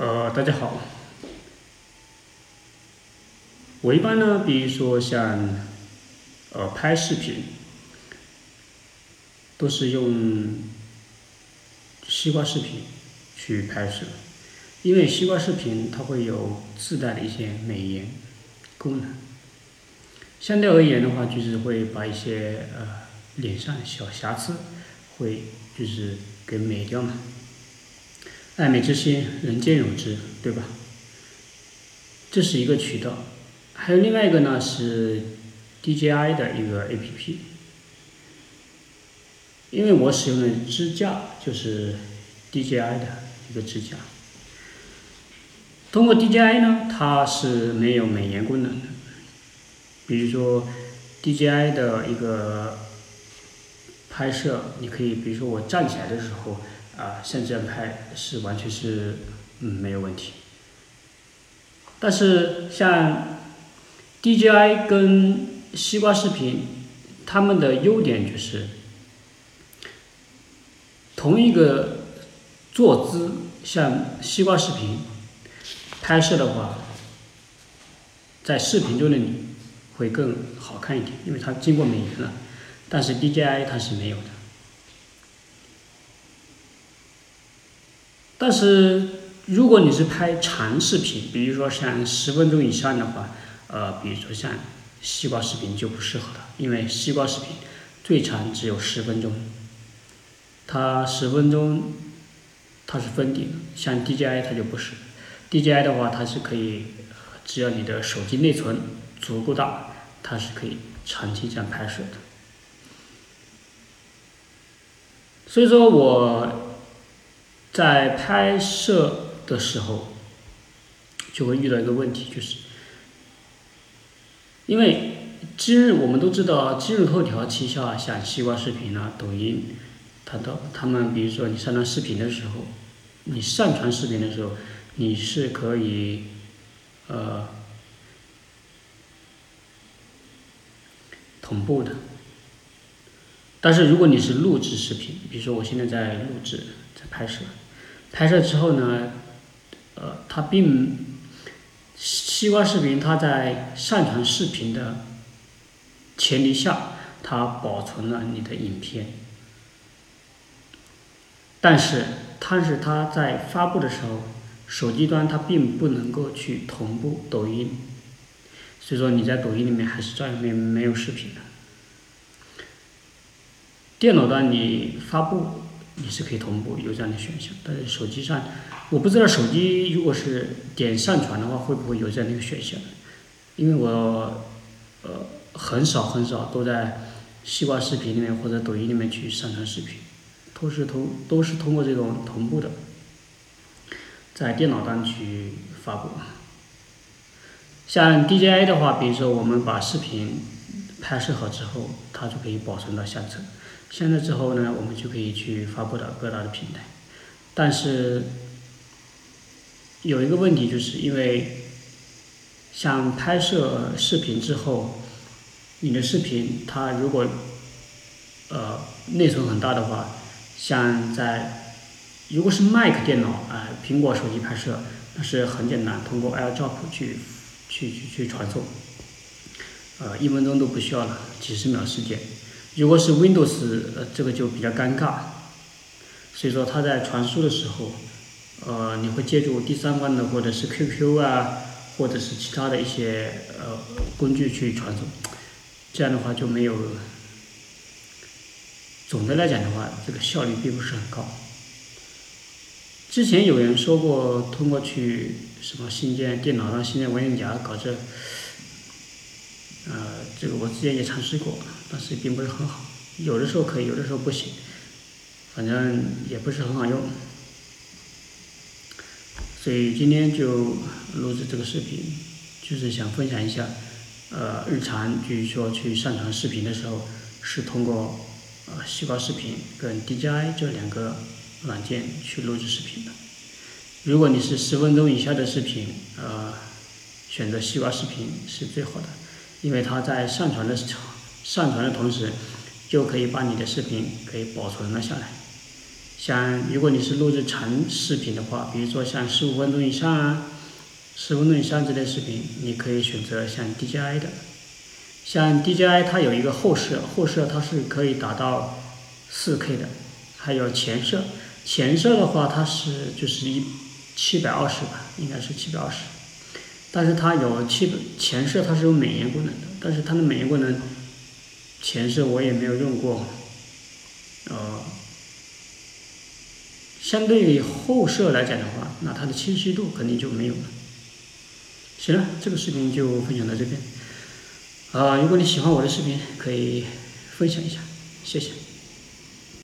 呃，大家好。我一般呢，比如说像呃拍视频，都是用西瓜视频去拍摄，因为西瓜视频它会有自带的一些美颜功能。相对而言的话，就是会把一些呃脸上的小瑕疵会就是给美掉嘛。爱美之心，人皆有之，对吧？这是一个渠道，还有另外一个呢是 DJI 的一个 APP，因为我使用的支架就是 DJI 的一个支架。通过 DJI 呢，它是没有美颜功能的，比如说 DJI 的一个拍摄，你可以比如说我站起来的时候。啊，像这样拍是完全是嗯没有问题，但是像 DJI 跟西瓜视频，他们的优点就是同一个坐姿，像西瓜视频拍摄的话，在视频中的你会更好看一点，因为它经过美颜了，但是 DJI 它是没有的。但是如果你是拍长视频，比如说像十分钟以上的话，呃，比如说像西瓜视频就不适合了，因为西瓜视频最长只有十分钟，它十分钟它是封顶的，像 DJI 它就不是，DJI 的话它是可以，只要你的手机内存足够大，它是可以长期这样拍摄的。所以说我。在拍摄的时候，就会遇到一个问题，就是，因为今日我们都知道，今日头条旗下像西瓜视频啊、抖音，它的他们比如说你上传视频的时候，你上传视频的时候，你是可以，呃，同步的。但是如果你是录制视频，比如说我现在在录制，在拍摄。拍摄之后呢，呃，它并西瓜视频，它在上传视频的前提下，它保存了你的影片，但是它是它在发布的时候，手机端它并不能够去同步抖音，所以说你在抖音里面还是照样没没有视频的，电脑端你发布。也是可以同步有这样的选项，但是手机上，我不知道手机如果是点上传的话，会不会有这样的一个选项？因为我呃很少很少都在西瓜视频里面或者抖音里面去上传视频，都是通都是通过这种同步的，在电脑端去发布。像 DJI 的话，比如说我们把视频拍摄好之后，它就可以保存到相册。现在之后呢，我们就可以去发布到各大的平台，但是有一个问题，就是因为像拍摄视频之后，你的视频它如果呃内存很大的话，像在如果是 Mac 电脑啊，苹果手机拍摄，那是很简单，通过 AirDrop 去去去去传送，呃一分钟都不需要了，几十秒时间。如果是 Windows，这个就比较尴尬，所以说它在传输的时候，呃，你会借助第三方的或者是 QQ 啊，或者是其他的一些呃工具去传送，这样的话就没有，总的来讲的话，这个效率并不是很高。之前有人说过，通过去什么新建电脑上新建文件夹搞这。呃，这个我之前也尝试过，但是并不是很好，有的时候可以，有的时候不行，反正也不是很好用。所以今天就录制这个视频，就是想分享一下，呃，日常就是说去上传视频的时候，是通过呃西瓜视频跟 DJI 这两个软件去录制视频的。如果你是十分钟以下的视频，呃，选择西瓜视频是最好的。因为它在上传的时候，上传的同时，就可以把你的视频给保存了下来。像如果你是录制长视频的话，比如说像十五分钟以上啊，十分钟以上这类视频，你可以选择像 DJI 的。像 DJI 它有一个后摄，后摄它是可以达到 4K 的，还有前摄，前摄的话它是就是一七百二十吧，应该是七百二十。但是它有七前摄它是有美颜功能的，但是它的美颜功能前摄我也没有用过，呃，相对于后摄来讲的话，那它的清晰度肯定就没有了。行了，这个视频就分享到这边。啊，如果你喜欢我的视频，可以分享一下，谢谢。